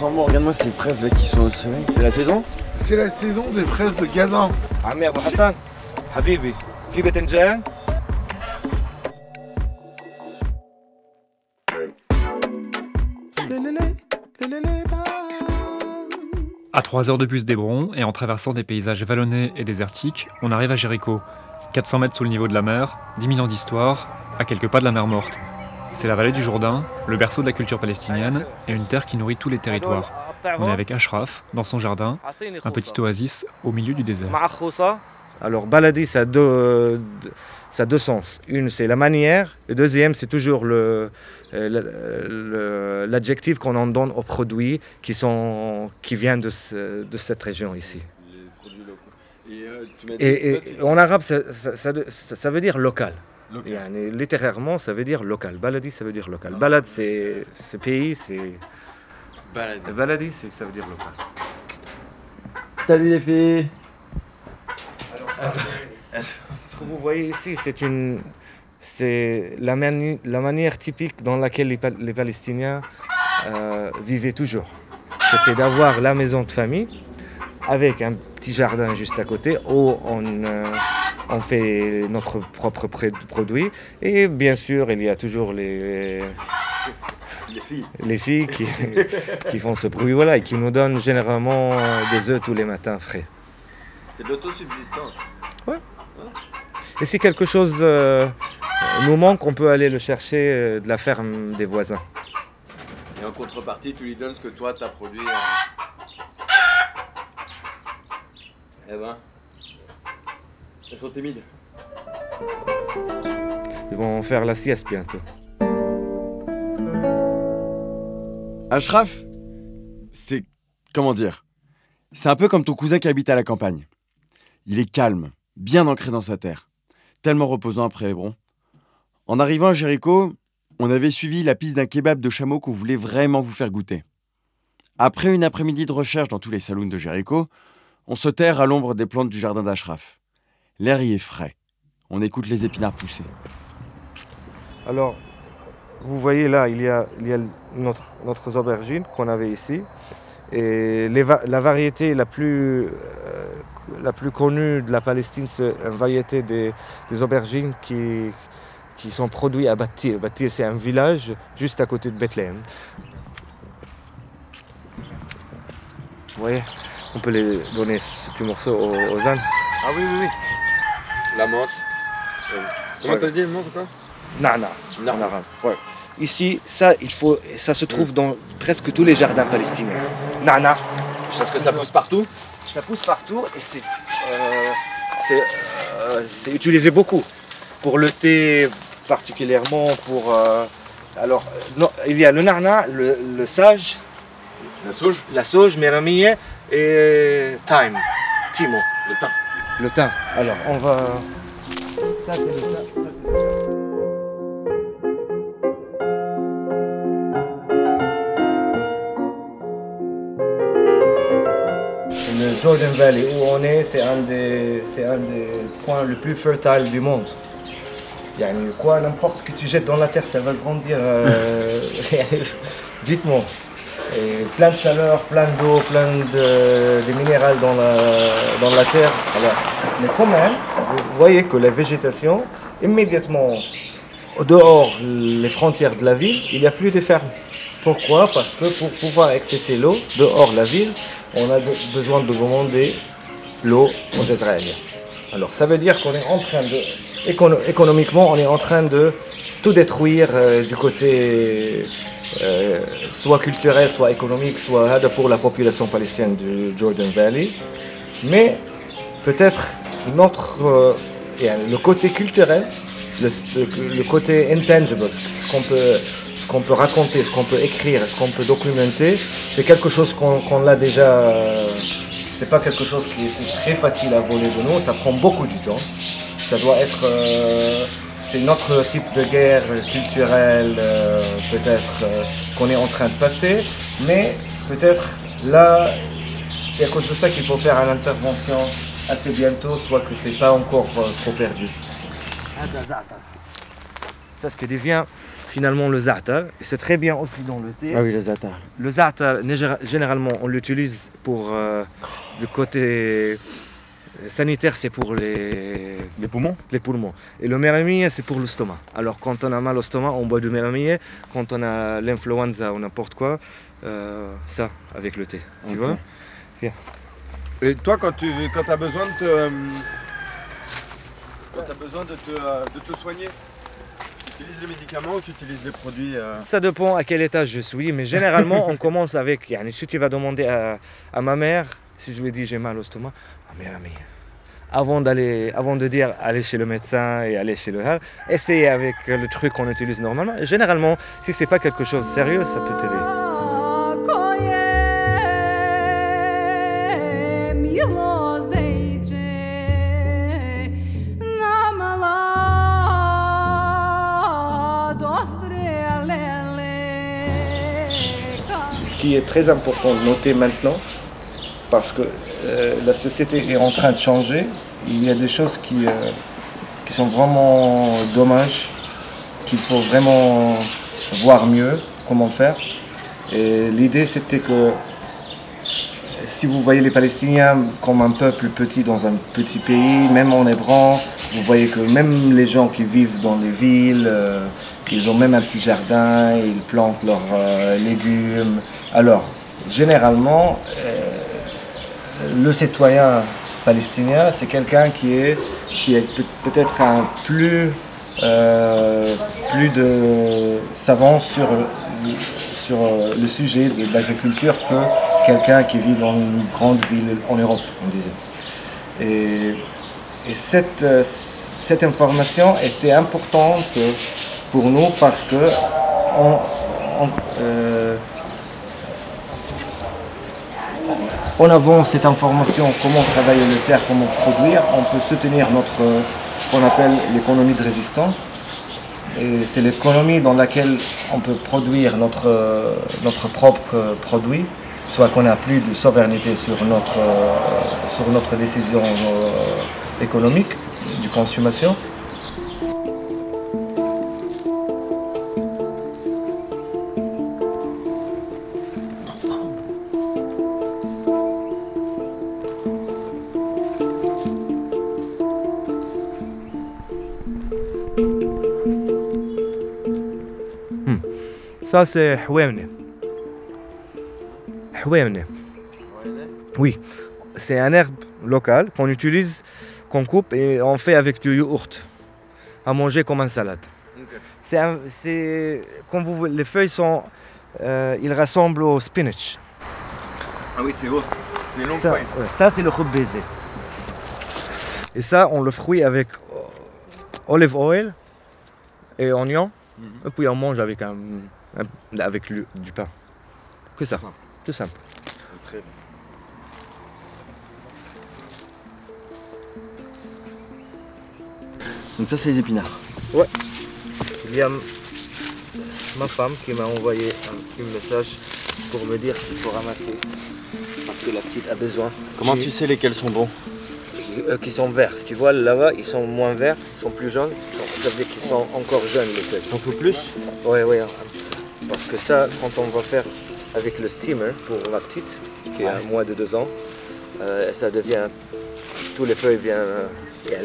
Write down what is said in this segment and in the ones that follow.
Attends, moi, regarde-moi ces fraises là qui sont au soleil. C'est la saison C'est la saison des fraises de Gaza. عمي ابو حسن حبيبي في باذنجان À 3 heures de bus d'Hébron et en traversant des paysages vallonnés et désertiques, on arrive à Jéricho. 400 mètres sous le niveau de la mer, 10 000 ans d'histoire, à quelques pas de la mer morte. C'est la vallée du Jourdain, le berceau de la culture palestinienne et une terre qui nourrit tous les territoires. On est avec Ashraf, dans son jardin, un petit oasis au milieu du désert. Alors balader, euh, ça a deux, sens. Une, c'est la manière. Le deuxième, c'est toujours euh, l'adjectif qu'on en donne aux produits qui, sont, qui viennent de, cette région ici. Et, en arabe, ça veut dire local. Local. Yani, littérairement ça veut dire local. Baladi ça veut dire local. Balad c'est, c'est pays, c'est... Baladi ça veut dire local. Salut les filles Ce que vous voyez ici, c'est une, c'est la, mani- la manière typique dans laquelle les, Pal- les Palestiniens euh, vivaient toujours. C'était d'avoir la maison de famille avec un petit jardin juste à côté où on, euh, on fait notre propre produit. Et bien sûr, il y a toujours les, Les filles. les filles qui, qui font ce bruit voilà, et qui nous donnent généralement des œufs tous les matins frais. C'est de l'autosubsistance. Et si quelque chose euh, nous manque, on peut aller le chercher euh, de la ferme des voisins. Et en contrepartie, tu lui donnes ce que toi t'as produit. euh. Eh ben. Elles sont timides. Ils vont faire la sieste bientôt. Ashraf, c'est. Comment dire C'est un peu comme ton cousin qui habite à la campagne. Il est calme, bien ancré dans sa terre. Tellement reposant après Hébron. En arrivant à Jéricho, on avait suivi la piste d'un kebab de chameau qu'on voulait vraiment vous faire goûter. Après une après-midi de recherche dans tous les saloons de Jéricho, on se terre à l'ombre des plantes du jardin d'Ashraf. L'air y est frais. On écoute les épinards pousser. Alors, vous voyez là, il y a, il y a notre, notre aubergine qu'on avait ici. Et les la variété la plus, euh, la plus connue de la Palestine, c'est une variété des, des aubergines qui, qui sont produites à Batir. Batir, c'est un village juste à côté de Bethléem. Vous voyez, on peut les donner ce petit morceau aux ânes. Ah oui, oui, oui. La menthe. Euh, Comment t'as dit le menthe quoi? Nana, ouais. Ici, ça, il faut, ça se trouve dans presque tous les jardins palestiniens. Nana, Parce que ça pousse partout. ça pousse partout et c'est, euh, c'est, euh, c'est utilisé beaucoup pour le thé particulièrement pour. euh, alors, non, il y a le nana, le, le sage, La sauge. la sauge, méramille et thyme, timo, Le thym. Le thym. Alors, on va. Ça, c'est le thym, le Jordan Valley où on est, c'est un des, un des points les plus fertiles du monde. Yani, quoi, n'importe ce que tu jettes dans la terre, ça va grandir euh, vitement. Plein de chaleur, plein d'eau, plein de, de minérales dans la, dans la terre. Alors, mais quand même, vous voyez que la végétation, immédiatement dehors les frontières de la ville, il n'y a plus de fermes. Pourquoi? Parce que pour pouvoir accéder l'eau dehors la ville, on a besoin de demander l'eau aux Israéliens. Alors ça veut dire qu'on est en train de, écono- économiquement, on est en train de tout détruire euh, du côté soit culturel, soit économique, soit pour la population palestinienne du Jordan Valley. Mais peut-être notre, euh, le côté culturel, le, côté intangible, ce qu'on peut, qu'on peut raconter, ce qu'on peut écrire, ce qu'on peut documenter, c'est quelque chose qu'on qu'on l'a déjà. euh, c'est pas quelque chose qui est très facile à voler de nous, ça prend beaucoup du temps. Ça doit être. euh, c'est notre type de guerre culturelle, euh, peut-être, euh, qu'on est en train de passer, mais peut-être là, c'est à cause de ça qu'il faut faire une intervention assez bientôt, soit que c'est pas encore euh, trop perdu. Ça, ce que devient finalement le za'atar. Et c'est très bien aussi dans le thé. Ah oui, les attards. Le za'atar, généralement, on l'utilise pour euh, le côté sanitaire, c'est pour les, Les poumons les poumons. Et le méramille, c'est pour le stomac. Alors quand on a mal au stomac, on boit du méramille. Quand on a l'influenza ou n'importe quoi, euh, ça, avec le thé. Tu vois Et toi, quand tu quand as besoin de te. euh, Quand tu as besoin de te, euh, de te soigner, tu utilises les médicaments ou tu utilises les produits euh, Ça dépend à quel étage je suis, mais généralement on commence avec, yani, si tu vas demander à, à ma mère, si je lui dis j'ai mal au stomac, ah mais ami, avant, d'aller, avant de dire aller chez le médecin et aller chez le hal, essayez avec le truc qu'on utilise normalement. Généralement, si c'est pas quelque chose de sérieux, ça peut t'aider. Ce qui est très important de noter maintenant, parce que euh, la société est en train de changer, il y a des choses qui, euh, qui sont vraiment dommages, qu'il faut vraiment voir mieux comment faire. Et l'idée c'était que si vous voyez les Palestiniens comme un peuple petit dans un petit pays, même en Hébron, vous voyez que même les gens qui vivent dans les villes, euh, ils ont même un petit jardin, ils plantent leurs légumes. Alors, généralement, le citoyen palestinien, c'est quelqu'un qui est, qui est peut- peut-être un plus, euh, plus de savant sur, euh, le sujet de l'agriculture que quelqu'un qui vit dans une grande ville en Europe, on disait. Et, euh, cette information était importante pour nous parce que en avant cette information, comment travailler le terre, comment produire, on peut soutenir notre, euh, ce qu'on appelle l'économie de résistance. C'est l'économie dans laquelle on peut produire notre, euh, propre euh, produit, soit qu'on n'a plus de souveraineté sur notre, sur notre décision économique, de consommation. Ça, c'est Houemne. Houemne. Oui, c'est un herbe local qu'on utilise, qu'on coupe et on fait avec du yaourt à manger comme un salade. C'est comme vous les feuilles sont, euh, ils ressemblent au spinach. Ah oui, c'est haut. C'est long Ça, ouais, ça, c'est le baiser. Et ça, on le fruit avec euh, olive oil et oignon. Et puis on mange avec, un- avec le- du pain. Que ça. Simple. Tout simple. Très bien. Donc ça, c'est les épinards. Il y a ma femme qui m'a envoyé un petit message pour me dire qu'il faut ramasser. Parce que la petite a besoin. Comment tu sais lesquels sont bons? Qui, euh, qui sont verts. Tu vois là-bas, ils sont moins verts, ils sont plus jaunes. Donc, Ça veut dire qu'ils sont encore jeunes les feuilles. T'en faut plus? Oui, oui. Parce que ça, quand on va faire avec le steamer pour la petite, qui a moins de deux ans, euh, ça devient. Tous les feuilles viennent. euh,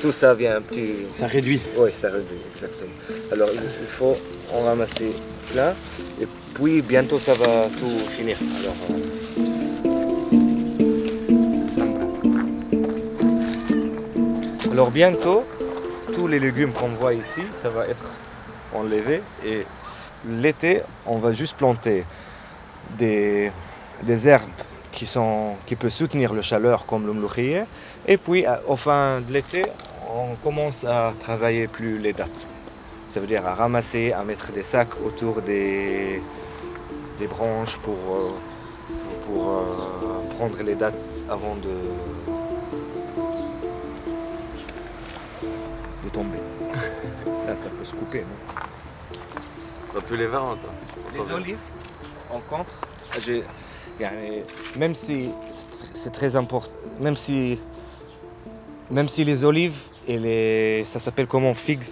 tout ça vient un petit. Ça réduit. Oui, ça réduit, exactement. Alors il il faut en ramasser plein, et puis bientôt ça va tout finir. Alors, euh, Alors bientôt, tous les légumes qu'on voit ici, ça va être enlevé et l'été, on va juste planter des, herbes qui, peuvent soutenir la chaleur comme le. Et puis, au fin de l'été, on commence à travailler plus les dates. Ça veut dire à ramasser, à mettre des sacs autour des, branches pour, euh, euh, prendre les dates avant de, de tomber. Là, ça peut se couper. non? Dans tous les vins, toi. les olives, en contre, j'ai- yani, même si c'est très important, même si, même si les olives et les, ça s'appelle comment figs,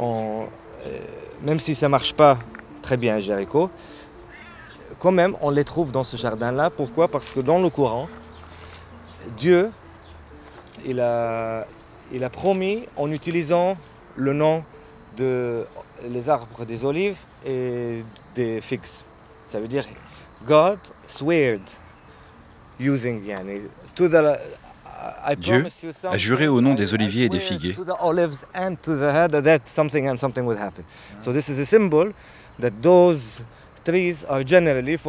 euh, même si ça marche pas très bien à Jéricho, quand même, on les trouve dans ce jardin-là. Pourquoi? Parce que dans le Coran, Dieu, il a, il a promis en utilisant le nom de les arbres des olives et des figues. Ça veut dire God sweared using yani, to the, I Dieu a juré au nom des oliviers et des figuiers.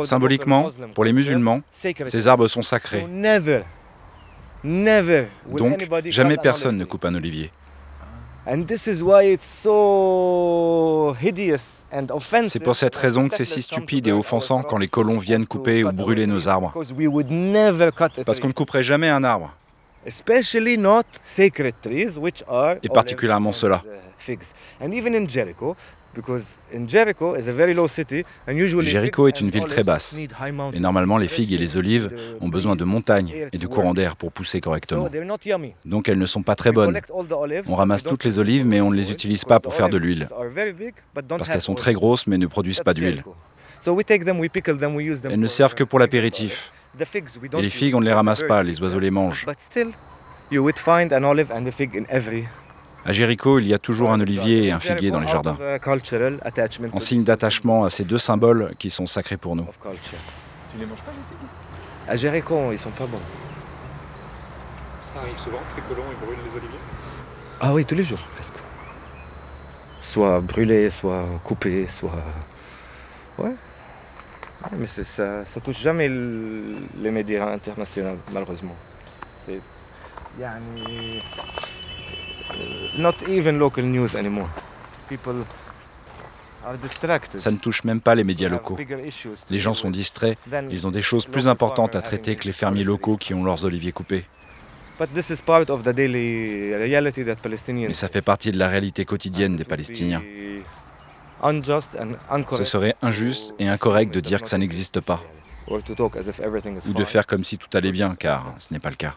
Symboliquement, pour les musulmans, ces arbres sont So sacrés. Donc, jamais personne ne coupe un olivier. C'est pour cette raison que c'est si stupide et offensant quand les colons viennent couper ou brûler nos arbres. because we would never cut a Parce qu'on ne couperait jamais un arbre. especially not sacred trees, which are Et particulièrement ceux-là. Jéricho est une ville très basse. Et normalement, les figues et les olives ont besoin de montagnes et de courants d'air pour pousser correctement. Donc elles ne sont pas très bonnes. On ramasse toutes les olives, mais on ne les utilise pas pour faire de l'huile. Parce qu'elles sont très grosses mais ne produisent pas d'huile. Elles ne servent que pour l'apéritif. Et les figues, on ne les ramasse pas, les oiseaux les mangent. À Jéricho, il y a toujours un olivier et un figuier dans les jardins, en signe d'attachement à ces deux symboles qui sont sacrés pour nous. Tu les manges pas les figues À Jéricho, ils sont pas bons. Ça arrive souvent que les colons ils brûlent les oliviers? Ah oui, tous les jours, presque. Soit brûlés, soit coupés, soit. Ouais. Ouais, mais c'est- ça, ça touche jamais le- les médias internationaux, malheureusement. C'est. Ça ne touche même pas les médias locaux. Les gens sont distraits, ils ont des choses plus importantes à traiter que les fermiers locaux qui ont leurs oliviers coupés. But this is part of the daily reality that Palestinians Mais ça fait partie de la réalité quotidienne des Palestiniens. Ce serait injuste et incorrect de dire que ça n'existe pas, ou de faire comme si tout allait bien, car ce n'est pas le cas.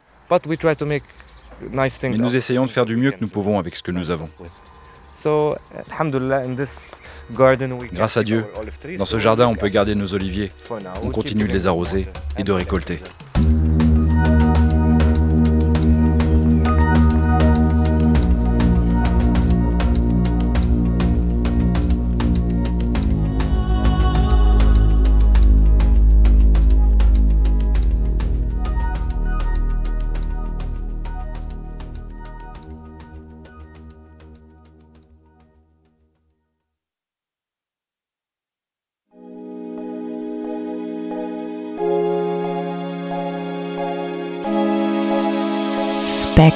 Mais nous essayons de faire du mieux que nous pouvons avec ce que nous avons. Grâce à Dieu. Dans ce jardin, on peut garder nos oliviers. on continue de les arroser et de récolter. respect.